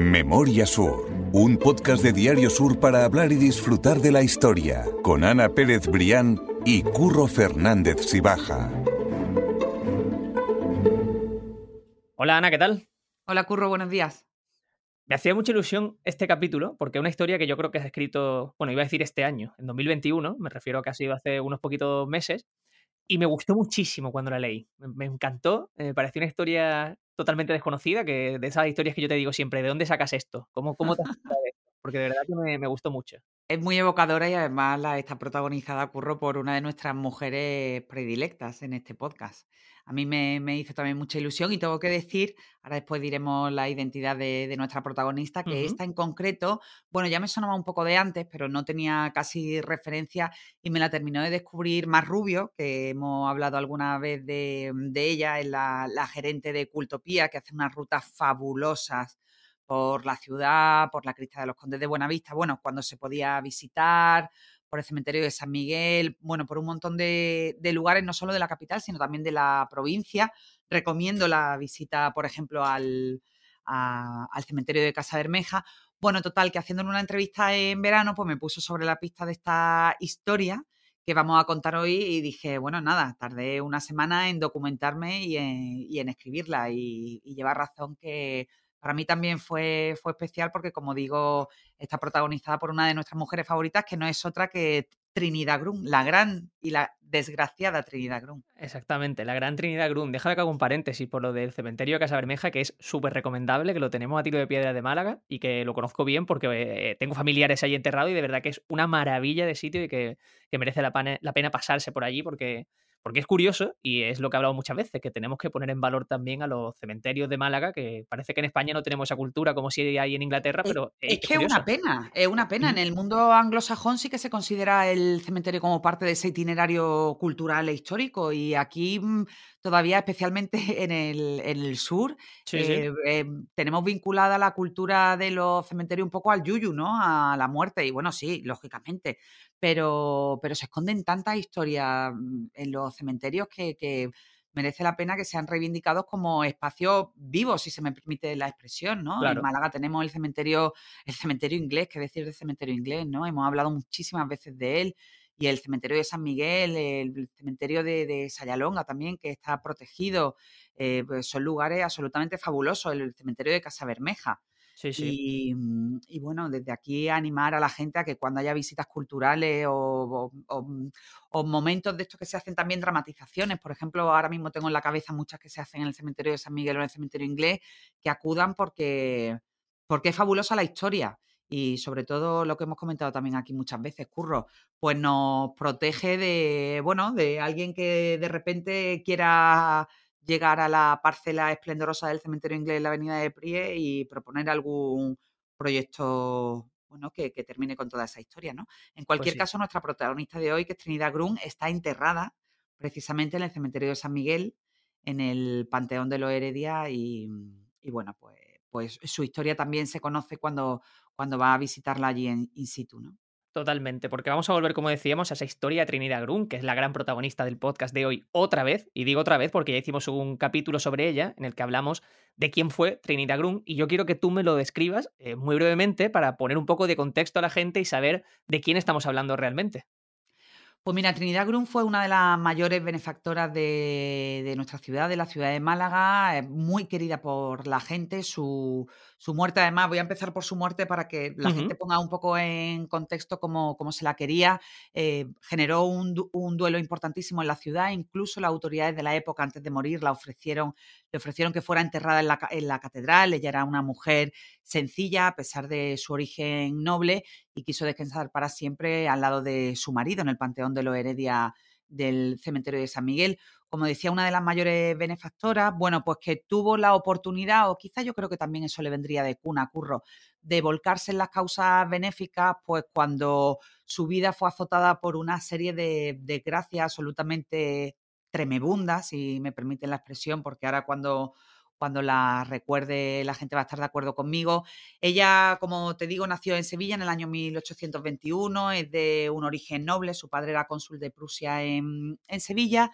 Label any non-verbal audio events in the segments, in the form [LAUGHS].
Memoria Sur, un podcast de Diario Sur para hablar y disfrutar de la historia, con Ana Pérez Brián y Curro Fernández Sibaja. Hola Ana, ¿qué tal? Hola Curro, buenos días. Me hacía mucha ilusión este capítulo porque es una historia que yo creo que has escrito, bueno, iba a decir este año, en 2021, me refiero a que ha sido hace unos poquitos meses, y me gustó muchísimo cuando la leí. Me, encantó, me pareció una historia totalmente desconocida, que de esas historias que yo te digo siempre, ¿de dónde sacas esto? ¿Cómo, cómo te [LAUGHS] Porque de verdad que me, me, gustó mucho. Es muy evocadora y además la, está protagonizada, Curro, por una de nuestras mujeres predilectas en este podcast. A mí me, hizo también mucha ilusión y tengo que decir, ahora después diremos la identidad de, nuestra protagonista, que esta en concreto, bueno, ya me sonaba un poco de antes, pero no tenía casi referencia y me la terminó de descubrir Más Rubio, que hemos hablado alguna vez de, ella, es la, la gerente de Cultopía, que hace unas rutas fabulosas por la ciudad, por la Crista de los Condes de Buenavista, bueno, cuando se podía visitar, por el cementerio de San Miguel, bueno, por un montón de, lugares, no solo de la capital, sino también de la provincia. Recomiendo la visita, por ejemplo, al, al cementerio de Casa Bermeja. Bueno, total, que haciéndole una entrevista en verano, pues me puso sobre la pista de esta historia que vamos a contar hoy y dije, bueno, nada, tardé una semana en documentarme y en, escribirla y, y lleva razón que para mí también fue, fue especial porque, como digo, está protagonizada por una de nuestras mujeres favoritas, que no es otra que Trinidad Grun, la gran y la desgraciada Trinidad Grun. Exactamente, la gran Trinidad Grun. Déjame que haga un paréntesis por lo del cementerio de Casa Bermeja, que es súper recomendable, que lo tenemos a tiro de piedra de Málaga y que lo conozco bien porque eh, tengo familiares ahí enterrados y de verdad que es una maravilla de sitio y que, merece la, la pena pasarse por allí porque porque es curioso y es lo que he hablado muchas veces, que tenemos que poner en valor también a los cementerios de Málaga, que parece que en España no tenemos esa cultura como si hay en Inglaterra, pero... Es, que es una pena, es una pena. En el mundo anglosajón sí que se considera el cementerio como parte de ese itinerario cultural e histórico y aquí mm, todavía, especialmente [LAUGHS] en el, en el sur, eh, eh, tenemos vinculada la cultura de los cementerios un poco al yuyu, ¿no? A la muerte. Y bueno, sí, lógicamente pero, pero se esconden tantas historias mm, en los cementerios que, merece la pena que sean reivindicados como espacios vivos, si se me permite la expresión, ¿no? En Málaga tenemos el cementerio, el cementerio inglés, que decir del cementerio inglés, ¿no? Hemos hablado muchísimas veces de él, y el cementerio de San Miguel, el cementerio de, de Sayalonga también, que está protegido, eh, pues son lugares absolutamente fabulosos, el cementerio de Casa Bermeja. Mm, y, bueno, desde aquí animar a la gente a que cuando haya visitas culturales o, mm, momentos de estos que se hacen también dramatizaciones, por ejemplo, ahora mismo tengo en la cabeza muchas que se hacen en el cementerio de San Miguel o en el cementerio inglés, que acudan porque, porque es fabulosa la historia y sobre todo lo que hemos comentado también aquí muchas veces, Curro, pues nos protege de, bueno, de alguien que de repente quiera llegar a la parcela esplendorosa del cementerio inglés en la avenida de Prie y proponer algún proyecto bueno, que, termine con toda esa historia, ¿no? En pues cualquier caso, nuestra protagonista de hoy, que es Trinidad Grun, está enterrada precisamente en el cementerio de San Miguel, en el Panteón de los Heredia, y, bueno, pues, pues su historia también se conoce cuando, cuando va a visitarla allí en in situ, ¿no? Totalmente, porque vamos a volver, como decíamos, a esa historia de Trinidad Grun, que es la gran protagonista del podcast de hoy, otra vez, y digo otra vez porque ya hicimos un capítulo sobre ella en el que hablamos de quién fue Trinidad Grun, y yo quiero que tú me lo describas eh, muy brevemente para poner un poco de contexto a la gente y saber de quién estamos hablando realmente. Pues mira, Trinidad Grun fue una de las mayores benefactoras de, nuestra ciudad, de la ciudad de Málaga, muy querida por la gente. Su, muerte, además, voy a empezar por su muerte para que la gente ponga un poco en contexto cómo, se la quería. Eh, generó un, duelo importantísimo en la ciudad, incluso las autoridades de la época, antes de morir, la ofrecieron, le ofrecieron que fuera enterrada en la, en la catedral. Ella era una mujer sencilla, a pesar de su origen noble, y quiso descansar para siempre al lado de su marido en el Panteón de los Heredia del cementerio de San Miguel. Como decía, una de las mayores benefactoras, bueno, pues que tuvo la oportunidad, o quizá yo creo que también eso le vendría de cuna, curro, de volcarse en las causas benéficas, pues cuando su vida fue azotada por una serie de desgracias absolutamente tremebundas, si me permiten la expresión, porque ahora cuando cuando la recuerde la gente va a estar de acuerdo conmigo. Ella, como te digo, nació en Sevilla en el año 1821, es de un origen noble, su padre era cónsul de Prusia en, Sevilla,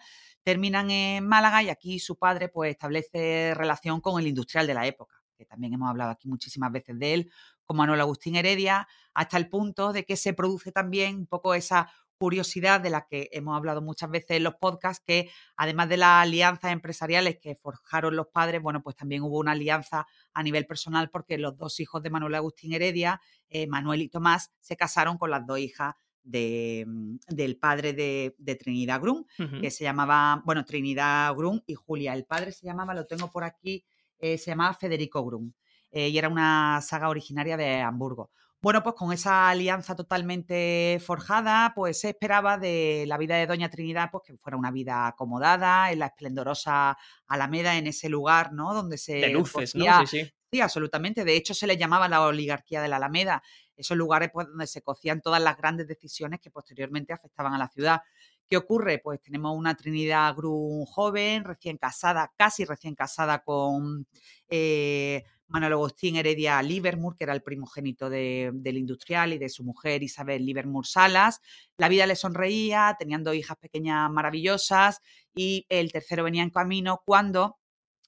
terminan en Málaga y aquí su padre pues establece relación con el industrial de la época. que también hemos hablado aquí muchísimas veces de él, como Manuel Agustín Heredia, hasta el punto de que se produce también un poco esa curiosidad de la que hemos hablado muchas veces en los podcasts, que además de las alianzas empresariales que forjaron los padres, bueno, pues también hubo una alianza a nivel personal porque los dos hijos de Manuel Agustín Heredia, eh, Manuel y Tomás, se casaron con las dos hijas de, mm, del padre de, Trinidad Grum, que se llamaba, bueno, Trinidad Grum y Julia. El padre se llamaba, lo tengo por aquí, eh, se llamaba Federico Grum eh, y era una saga originaria de Hamburgo. Bueno, pues con esa alianza totalmente forjada, pues se esperaba de la vida de Doña Trinidad, pues que fuera una vida acomodada, en la esplendorosa Alameda, en ese lugar, ¿no? Donde se... De luces, ¿no? Sí, sí. Sí, absolutamente. De hecho, se le llamaba la oligarquía de la Alameda. Esos lugares pues, donde se cocían todas las grandes decisiones que posteriormente afectaban a la ciudad. ¿Qué ocurre? Pues tenemos una Trinidad Grum joven, recién casada, casi recién casada con eh, Manuel Agustín Heredia Livermore, que era el primogénito del industrial y de su mujer Isabel Livermore Salas. La vida le sonreía, tenían dos hijas pequeñas maravillosas y el tercero venía en camino cuando,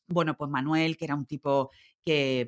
bueno, pues Manuel, que era un tipo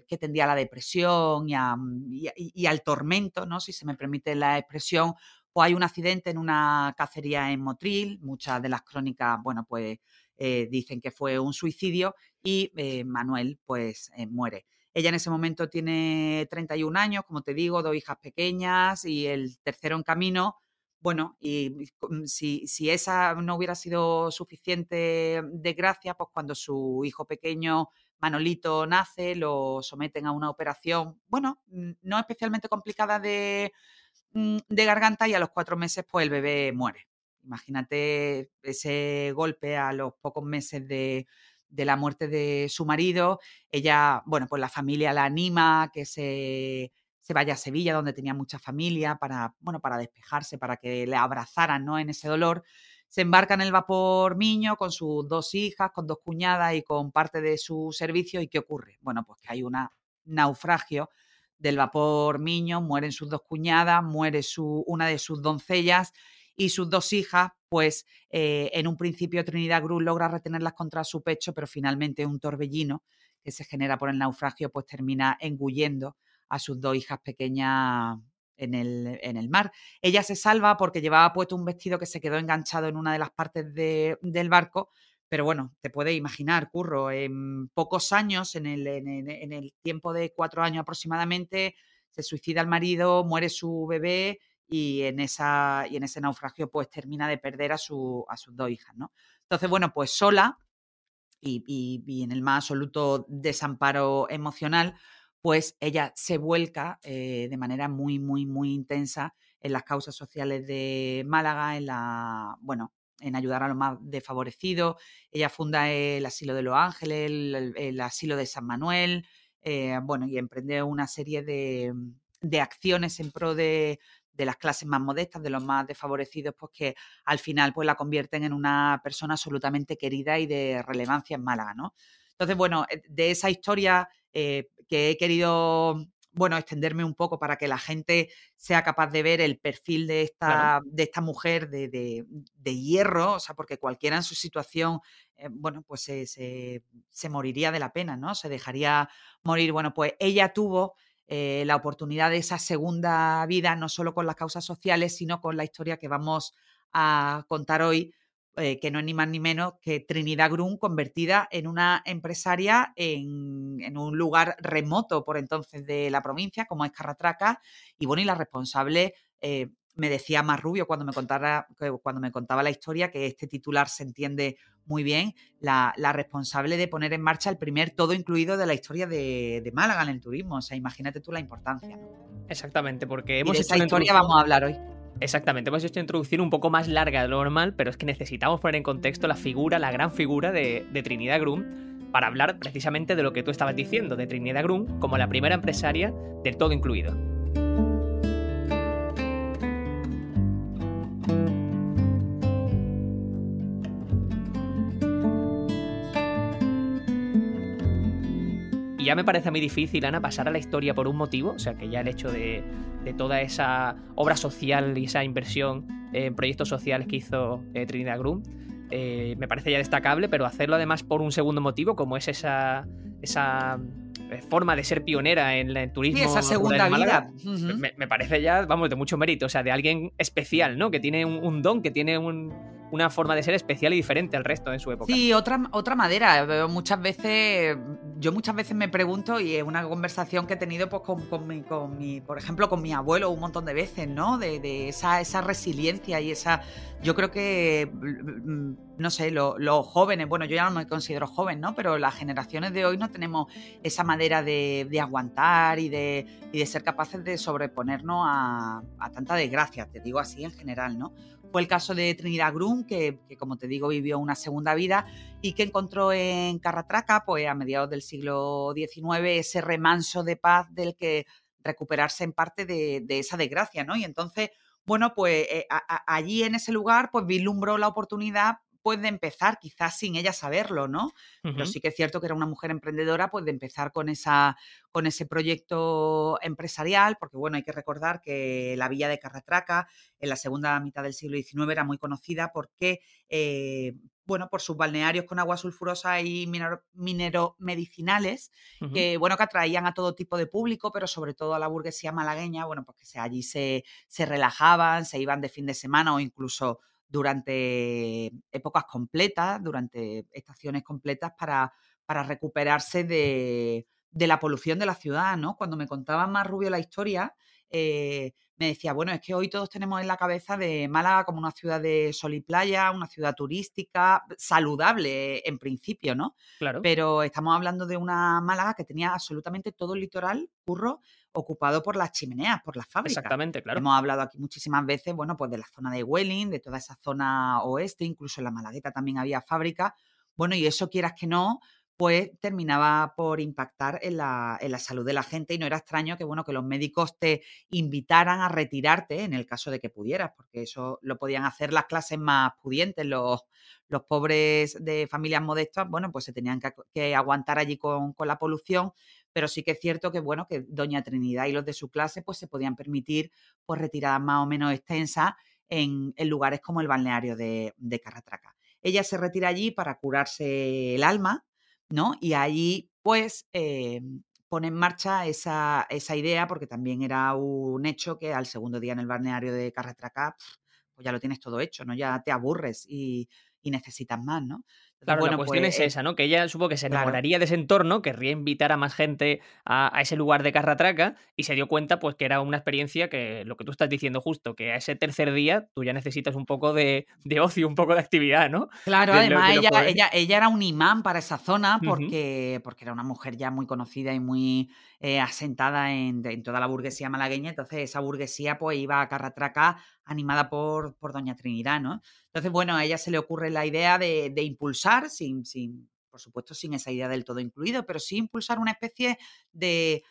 que, tendía a la depresión y, al tormento, ¿no? Si se me permite la expresión, pues hay un accidente en una cacería en Motril, muchas de las crónicas, bueno, pues eh, dicen que fue un suicidio y eh, Manuel pues eh, muere. Ella en ese momento tiene 31 años, como te digo, dos hijas pequeñas y el tercero en camino. Bueno, y si, si esa no hubiera sido suficiente desgracia, pues cuando su hijo pequeño Manolito nace, lo someten a una operación, bueno, no especialmente complicada de, mm, de garganta y a los cuatro meses pues el bebé muere. Imagínate ese golpe a los pocos meses de, la muerte de su marido. Ella, bueno, pues la familia la anima que se, se vaya a Sevilla, donde tenía mucha familia, para, bueno, para despejarse, para que le abrazaran ¿no? en ese dolor. Se embarca en el vapor Miño con sus dos hijas, con dos cuñadas y con parte de su servicio. ¿Y qué ocurre? Bueno, pues que hay un naufragio del vapor Miño, mueren sus dos cuñadas, muere su, una de sus doncellas y sus dos hijas, pues eh, en un principio Trinidad Cruz logra retenerlas contra su pecho, pero finalmente un torbellino que se genera por el naufragio, pues termina engullendo a sus dos hijas pequeñas en el, en el, mar. Ella se salva porque llevaba puesto un vestido que se quedó enganchado en una de las partes del barco, pero bueno, te puedes imaginar, Curro, en pocos años, en el, en el tiempo de cuatro años aproximadamente, se suicida el marido, muere su bebé y en, esa, y en ese naufragio pues termina de perder a, su, a sus dos hijas, ¿no? Entonces, bueno, pues sola y, y, en el más absoluto desamparo emocional, pues ella se vuelca eh, de manera muy, muy, muy intensa en las causas sociales de Málaga, en la, bueno, en ayudar a los más desfavorecidos. Ella funda el Asilo de los Ángeles, el, Asilo de San Manuel, eh, bueno, y emprende una serie de, de acciones en pro de, de las clases más modestas, de los más desfavorecidos, pues que al final pues la convierten en una persona absolutamente querida y de relevancia en Málaga, ¿no? Entonces, bueno, eh, de esa historia que he querido, bueno, extenderme un poco para que la gente sea capaz de ver el perfil de esta, de esta mujer de, de, hierro, o sea, porque cualquiera en su situación, eh, bueno, pues se, se moriría de la pena, ¿no? Se dejaría morir. Bueno, pues ella tuvo eh, la oportunidad de esa segunda vida, no solo con las causas sociales, sino con la historia que vamos a contar hoy, eh, que no es ni más ni menos que Trinidad Grun convertida en una empresaria en, un lugar remoto por entonces de la provincia, como es Carratraca, y bueno, y la responsable eh, me decía más rubio cuando me, contara, cuando me contaba la historia, que este titular se entiende muy bien, la, responsable de poner en marcha el primer todo incluido de la historia de, Málaga en el turismo. O sea, imagínate tú la importancia. Exactamente, porque hemos hecho esa historia vamos a hablar hoy. Exactamente, hemos hecho una introducción un poco más larga de lo normal, pero es que necesitamos poner en contexto la figura, la gran figura de, de Trinidad Grum para hablar precisamente de lo que tú estabas diciendo, de Trinidad Grum como la primera empresaria del todo incluido. Ya me parece a mí difícil, Ana, pasar a la historia por un motivo, o sea, que ya el hecho de, toda esa obra social y esa inversión en proyectos sociales que hizo eh, Trinidad Grum, eh, me parece ya destacable, pero hacerlo además por un segundo motivo, como es esa, esa forma de ser pionera en el turismo. Y esa segunda vida. me, parece ya, vamos, de mucho mérito, o sea, de alguien especial, ¿no? Que tiene un don, que tiene un, una forma de ser especial y diferente al resto en su época. Sí, otra, otra madera. Muchas veces, yo muchas veces me pregunto, y es una conversación que he tenido pues, con, con, mi, con mi, por ejemplo, con mi abuelo un montón de veces, ¿no? De, de esa, esa resiliencia y esa. Yo creo que, mm, no sé, los jóvenes, bueno, yo ya no me considero joven, ¿no? Pero las generaciones de hoy no tenemos esa madera de, de aguantar y de, y de ser capaces de sobreponernos a, a tanta desgracia, te digo así en general, ¿no? Fue el caso de Trinidad Grum, que, como te digo vivió una segunda vida y que encontró en Carratraca, pues a mediados del siglo XIX, ese remanso de paz del que recuperarse en parte de, esa desgracia, ¿no? Y entonces, bueno, pues eh, allí en ese lugar, pues vislumbró la oportunidad puede empezar, quizás sin ella saberlo, ¿no? Pero sí que es cierto que era una mujer emprendedora, pues de empezar con, esa, con ese proyecto empresarial, porque bueno, hay que recordar que la villa de Carratraca en la segunda mitad del siglo XIX era muy conocida porque eh, bueno, por sus balnearios con agua sulfurosa y minero, medicinales, que, bueno, que atraían a todo tipo de público, pero sobre todo a la burguesía malagueña, bueno, porque pues allí se, se relajaban, se iban de fin de semana o incluso durante épocas completas, durante estaciones completas para, para recuperarse de, la polución de la ciudad, ¿no? Cuando me contaba más Rubio la historia, eh, me decía, bueno, es que hoy todos tenemos en la cabeza de Málaga como una ciudad de sol y playa, una ciudad turística, saludable en principio, ¿no? Claro. Pero estamos hablando de una Málaga que tenía absolutamente todo el litoral, curro, ocupado por las chimeneas, por las fábricas. Exactamente, claro. Hemos hablado aquí muchísimas veces, bueno, pues de la zona de Welling, de toda esa zona oeste, incluso en la Malagueta también había fábricas. Bueno, y eso quieras que no, pues terminaba por impactar en la, en la, salud de la gente y no era extraño que, bueno, que los médicos te invitaran a retirarte en el caso de que pudieras, porque eso lo podían hacer las clases más pudientes, los, los pobres de familias modestas, bueno, pues se tenían que, aguantar allí con, con, la polución, pero sí que es cierto que, bueno, que Doña Trinidad y los de su clase, pues se podían permitir pues retiradas más o menos extensas en, lugares como el balneario de, de Carratraca. Ella se retira allí para curarse el alma, ¿no? Y allí, pues, eh, pone en marcha esa, esa, idea, porque también era un hecho que al segundo día en el balneario de Carratraca, pues ya lo tienes todo hecho, ¿no? Ya te aburres y, y necesitas más, ¿no? Claro, la cuestión es pues, esa, ¿no? Que ella supo que se enamoraría de ese entorno, querría invitar a más gente a, ese lugar de Carratraca y se dio cuenta pues que era una experiencia que, lo que tú estás diciendo justo, que a ese tercer día tú ya necesitas un poco de, ocio, un poco de actividad, ¿no? Claro, además ella, ella, ella, era un imán para esa zona porque, porque era una mujer ya muy conocida y muy eh, asentada en, toda la burguesía malagueña, entonces esa burguesía pues iba a Carratraca animada por, por Doña Trinidad, ¿no? Entonces, bueno, a ella se le ocurre la idea de, impulsar sin, sin, por supuesto, sin esa idea del todo incluido, pero sí impulsar una especie de,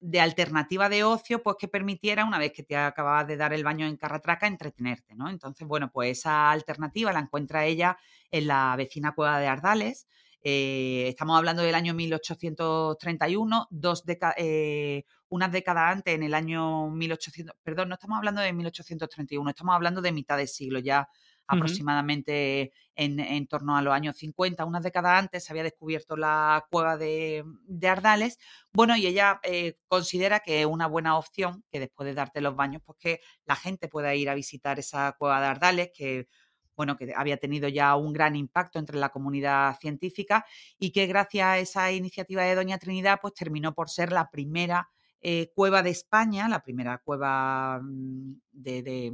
de alternativa de ocio, pues que permitiera, una vez que te acababas de dar el baño en Carratraca, entretenerte, ¿no? Entonces, bueno, pues esa alternativa la encuentra ella en la vecina cueva de Ardales. Eh, estamos hablando del año 1831, dos eh, unas décadas antes, en el año 1800, perdón, no estamos hablando de 1831, estamos hablando de mitad de siglo, ya aproximadamente en, torno a los años 50, unas décadas antes, se había descubierto la cueva de, Ardales. Bueno, y ella eh, considera que es una buena opción que después de darte los baños, pues que la gente pueda ir a visitar esa cueva de Ardales, que bueno, que había tenido ya un gran impacto entre la comunidad científica y que gracias a esa iniciativa de Doña Trinidad, pues terminó por ser la primera eh, cueva de España, la primera cueva mm, de,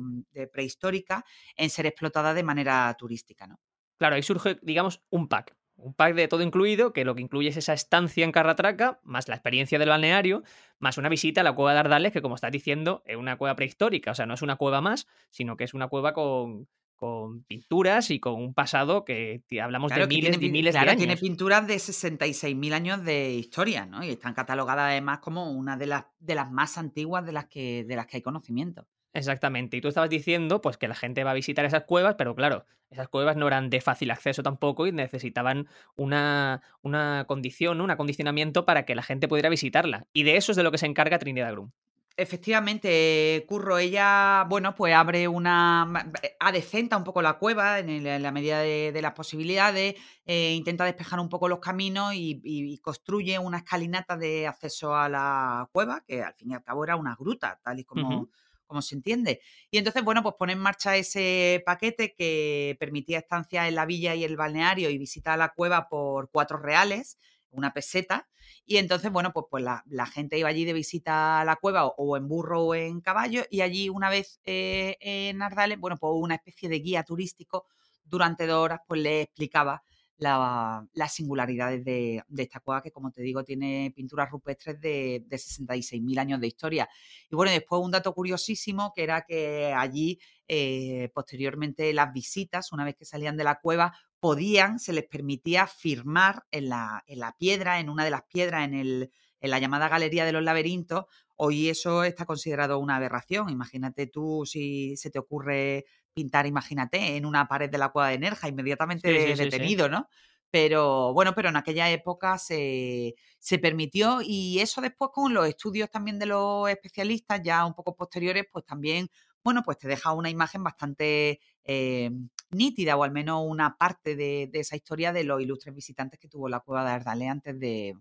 prehistórica en ser explotada de manera turística. ¿no? Claro, ahí surge, digamos, un pack. Un pack de todo incluido, que lo que incluye es esa estancia en Carratraca, más la experiencia del balneario, más una visita a la cueva de Ardales, que como estás diciendo, es una cueva prehistórica, o sea, no es una cueva más, sino que es una cueva con, con pinturas y con un pasado que hablamos de miles y miles de años. tiene pinturas de 66.000 años de historia, ¿no? Y están catalogadas además como una de las, de las más antiguas de las, que, de las que hay conocimiento. Exactamente. Y tú estabas diciendo pues que la gente va a visitar esas cuevas, pero claro, esas cuevas no eran de fácil acceso tampoco y necesitaban una, una condición, un acondicionamiento para que la gente pudiera visitarla. Y de eso es de lo que se encarga Trinidad Grum. Efectivamente, Curro, ella, bueno, pues abre una, adecenta un poco la cueva en, la medida de, las posibilidades, eh, intenta despejar un poco los caminos y, construye una escalinata de acceso a la cueva, que al fin y al cabo era una gruta, tal y como, como se entiende. Y entonces, bueno, pues pone en marcha ese paquete que permitía estancia en la villa y el balneario y visita a la cueva por cuatro reales, una peseta, y entonces, bueno, pues, pues la, gente iba allí de visita a la cueva o, en burro o en caballo y allí una vez eh, en Ardales, bueno, pues una especie de guía turístico durante dos horas pues le explicaba las singularidades de, esta cueva que, como te digo, tiene pinturas rupestres de, de 66.000 años de historia. Y bueno, después un dato curiosísimo que era que allí, eh, posteriormente, las visitas, una vez que salían de la cueva, podían, se les permitía firmar en la, en la piedra, en una de las piedras, en, el, en la llamada Galería de los Laberintos. Hoy eso está considerado una aberración. Imagínate tú si se te ocurre pintar, imagínate, en una pared de la cueva de Nerja, inmediatamente detenido, ¿no? Pero bueno, pero en aquella época se, se, permitió y eso después con los estudios también de los especialistas, ya un poco posteriores, pues también, bueno, pues te deja una imagen bastante eh, nítida o al menos una parte de, esa historia de los ilustres visitantes que tuvo la cueva de Ardale antes de,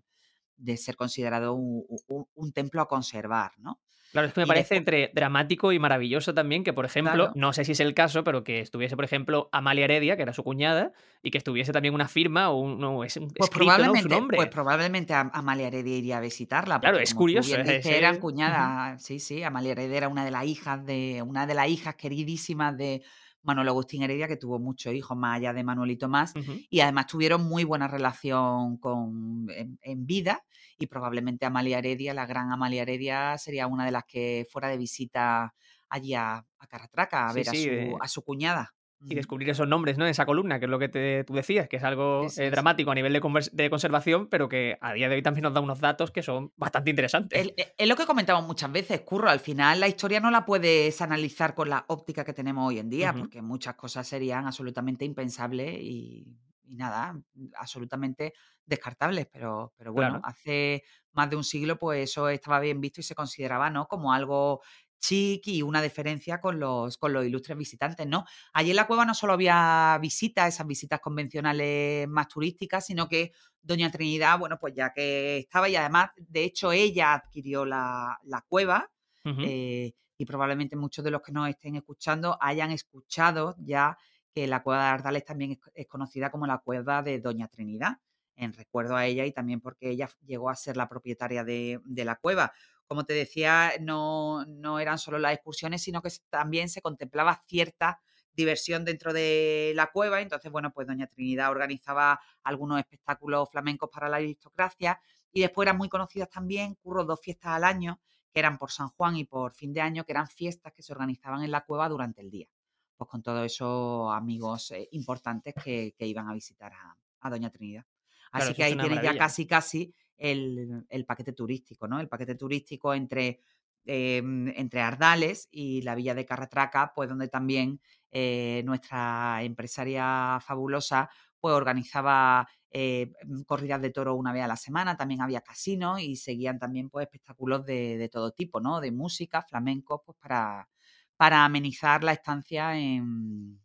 ser considerado un, templo a conservar, ¿no? Claro, es que me parece entre dramático y maravilloso también que, por ejemplo, no sé si es el caso, pero que estuviese, por ejemplo, Amalia Heredia, que era su cuñada, y que estuviese también una firma o un, no, es pues probablemente, nombre. Pues probablemente Amalia Heredia iría a visitarla. Claro, es curioso. eran cuñadas, sí, sí, Amalia Heredia era una de las hijas de, una de las hijas queridísimas de Manuel Agustín Heredia, que tuvo muchos hijos más allá de Manuel y Tomás, y además tuvieron muy buena relación con, en vida y probablemente Amalia Heredia, la gran Amalia Heredia, sería una de las que fuera de visita allí a, a Caratraca a ver a, su, a su cuñada y descubrir esos nombres, ¿no? En esa columna, que es lo que tú decías, que es algo eh, dramático a nivel de, conservación, pero que a día de hoy también nos da unos datos que son bastante interesantes. Es, es, lo que comentamos muchas veces, Curro. Al final la historia no la puedes analizar con la óptica que tenemos hoy en día, porque muchas cosas serían absolutamente impensables y y nada, absolutamente descartables, pero, pero bueno, hace más de un siglo pues eso estaba bien visto y se consideraba, ¿no? Como algo chic y una diferencia con los, con los ilustres visitantes, ¿no? Allí en la cueva no solo había visitas, esas visitas convencionales más turísticas, sino que Doña Trinidad, bueno, pues ya que estaba y además, de hecho, ella adquirió la, cueva eh, y probablemente muchos de los que nos estén escuchando hayan escuchado ya que la cueva de Ardales también es, conocida como la cueva de Doña Trinidad, en recuerdo a ella y también porque ella llegó a ser la propietaria de, la cueva. Como te decía, no, no, eran solo las excursiones, sino que también se contemplaba cierta diversión dentro de la cueva. Entonces, bueno, pues Doña Trinidad organizaba algunos espectáculos flamencos para la aristocracia y después eran muy conocidas también, curro dos fiestas al año, que eran por San Juan y por fin de año, que eran fiestas que se organizaban en la cueva durante el día pues con todos esos amigos eh, importantes que, iban a visitar a, Doña Trinidad. Así que ahí tienes ya casi, casi el, paquete turístico, ¿no? El paquete turístico entre, em, entre Ardales y la villa de Carratraca, pues donde también eh, nuestra empresaria fabulosa pues organizaba eh, mm, corridas de toro una vez a la semana, también había casinos y seguían también pues espectáculos de, de todo tipo, ¿no? De música, flamenco, pues para, para amenizar la estancia en,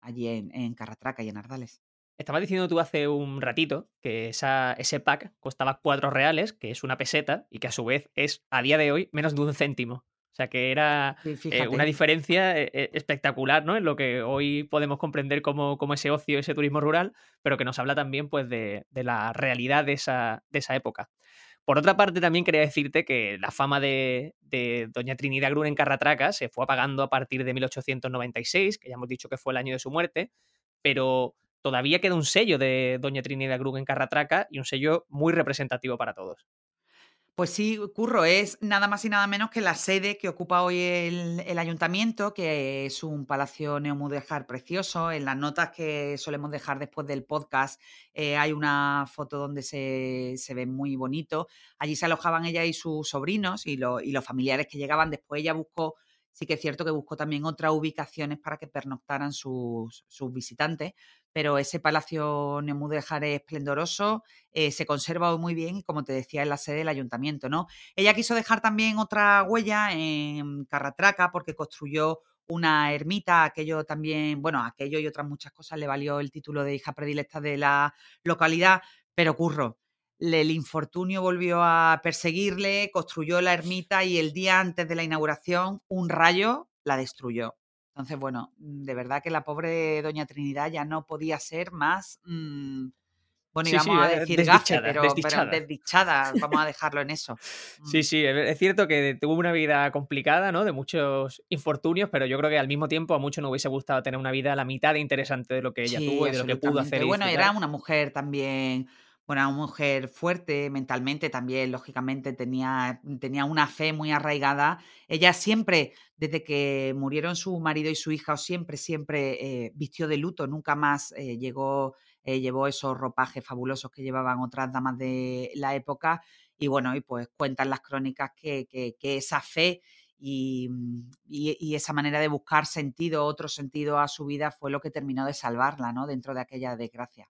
allí en, Carratraca y en Ardales. Estabas diciendo tú hace un ratito que esa, ese pack costaba cuatro reales, que es una peseta, y que a su vez es a día de hoy menos de un céntimo. O sea que era eh, una diferencia eh, eh, espectacular, ¿no? En lo que hoy podemos comprender como, como, ese ocio, ese turismo rural, pero que nos habla también pues, de, de la realidad de esa, de esa época. Por otra parte, también quería decirte que la fama de, Doña Trinidad Grun en Carratraca se fue apagando a partir de 1896, que ya hemos dicho que fue el año de su muerte, pero todavía queda un sello de Doña Trinidad Grun en Carratraca y un sello muy representativo para todos. Pues sí, Curro, es nada más y nada menos que la sede que ocupa hoy el, ayuntamiento, que es un palacio neomudéjar precioso. En las notas que solemos dejar después del podcast eh, hay una foto donde se, ve muy bonito. Allí se alojaban ella y sus sobrinos y, y los familiares que llegaban. Después ella buscó Sí que es cierto que buscó también otras ubicaciones para que pernoctaran sus, sus visitantes, pero ese palacio Neomudéjar es esplendoroso, eh, se conserva muy bien y como te decía, es la sede del ayuntamiento, ¿no? Ella quiso dejar también otra huella en Carratraca porque construyó una ermita, aquello también, bueno, aquello y otras muchas cosas le valió el título de hija predilecta de la localidad, pero curro. El infortunio volvió a perseguirle, construyó la ermita y el día antes de la inauguración un rayo la destruyó. Entonces, bueno, de verdad que la pobre doña Trinidad ya no podía ser más... Mm, bueno, íbamos a decir gafe, pero desdichada. [LAUGHS] vamos a dejarlo en eso. Sí, mm. sí, es cierto que tuvo una vida complicada, ¿no? De muchos infortunios, pero yo creo que al mismo tiempo a muchos no hubiese gustado tener una vida a la mitad de interesante de lo que ella tuvo y de lo que pudo hacer. bueno, era una mujer también bueno, una mujer fuerte mentalmente también, lógicamente, tenía, tenía una fe muy arraigada. Ella siempre, desde que murieron su marido y su hija, siempre, siempre eh, vistió de luto, nunca más eh, llegó, eh, llevó esos ropajes fabulosos que llevaban otras damas de la época. Y bueno, y pues cuentan las crónicas que, que, esa fe y, y, y, esa manera de buscar sentido, otro sentido a su vida fue lo que terminó de salvarla, ¿no? Dentro de aquella desgracia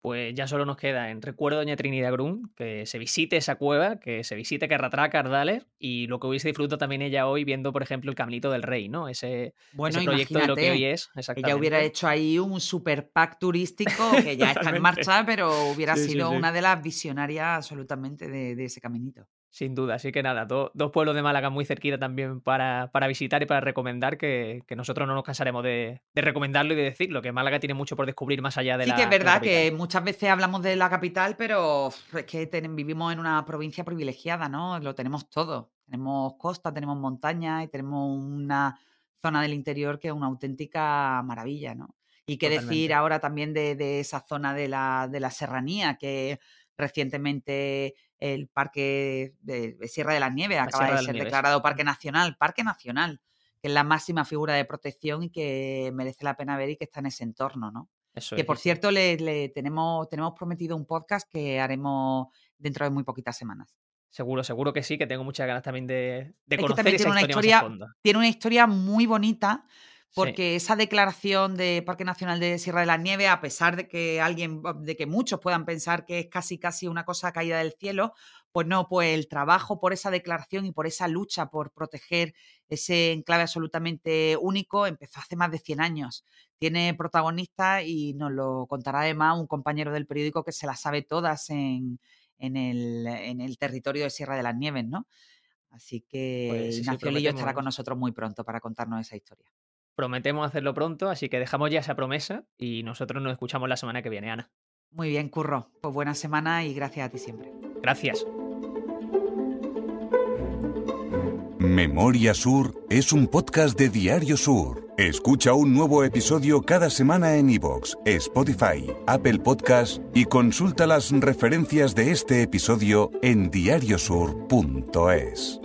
pues ya solo nos queda en recuerdo Doña Trinidad Grun, que se visite esa cueva, que se visite Carratrá, Cardales, y lo que hubiese disfrutado también ella hoy viendo, por ejemplo, el Caminito del Rey, ¿no? Ese, bueno, proyecto de lo que hoy es. Ella hubiera hecho ahí un super pack turístico que ya está en [LAUGHS] marcha, pero hubiera sido una de las visionarias absolutamente de ese caminito. Sin duda, así que nada, dos pueblos de Málaga muy cerquita también para, para visitar y para recomendar, que, nosotros no nos cansaremos de, recomendarlo y de decirlo, que Málaga tiene mucho por descubrir más allá de la. Sí, que es verdad que muchas veces hablamos de la capital, pero es que vivimos en una provincia privilegiada, ¿no? Lo tenemos todo. Tenemos costa, tenemos montaña y tenemos una zona del interior que es una auténtica maravilla, ¿no? Y qué decir ahora también de, de, esa zona de la, de la serranía, que recientemente el Parque de Sierra de las Nieves acaba de, ser declarado Parque Nacional, Parque Nacional, que es la máxima figura de protección y que merece la pena ver y que está en ese entorno, ¿no? que por cierto le, tenemos, tenemos prometido un podcast que haremos dentro de muy poquitas semanas. Seguro, seguro que sí, que tengo muchas ganas también de, de conocer esa tiene una historia, más a Tiene una historia muy bonita porque esa declaración de Parque Nacional de Sierra de la Nieve, a pesar de que alguien, de que muchos puedan pensar que es casi casi una cosa caída del cielo, pues no, pues el trabajo por esa declaración y por esa lucha por proteger ese enclave absolutamente único empezó hace más de 100 años. Tiene protagonista y nos lo contará además un compañero del periódico que se las sabe todas en, en, el, en el territorio de Sierra de las Nieves, ¿no? Así que pues Ignacio Lillo estará con nosotros muy pronto para contarnos esa historia. Prometemos hacerlo pronto, así que dejamos ya esa promesa y nosotros nos escuchamos la semana que viene, Ana. Muy bien, Curro. Pues buena semana y gracias a ti siempre. Gracias. Memoria Sur es un podcast de Diario Sur. Escucha un nuevo episodio cada semana en iVoox, Spotify, Apple Podcasts y consulta las referencias de este episodio en diariosur.es.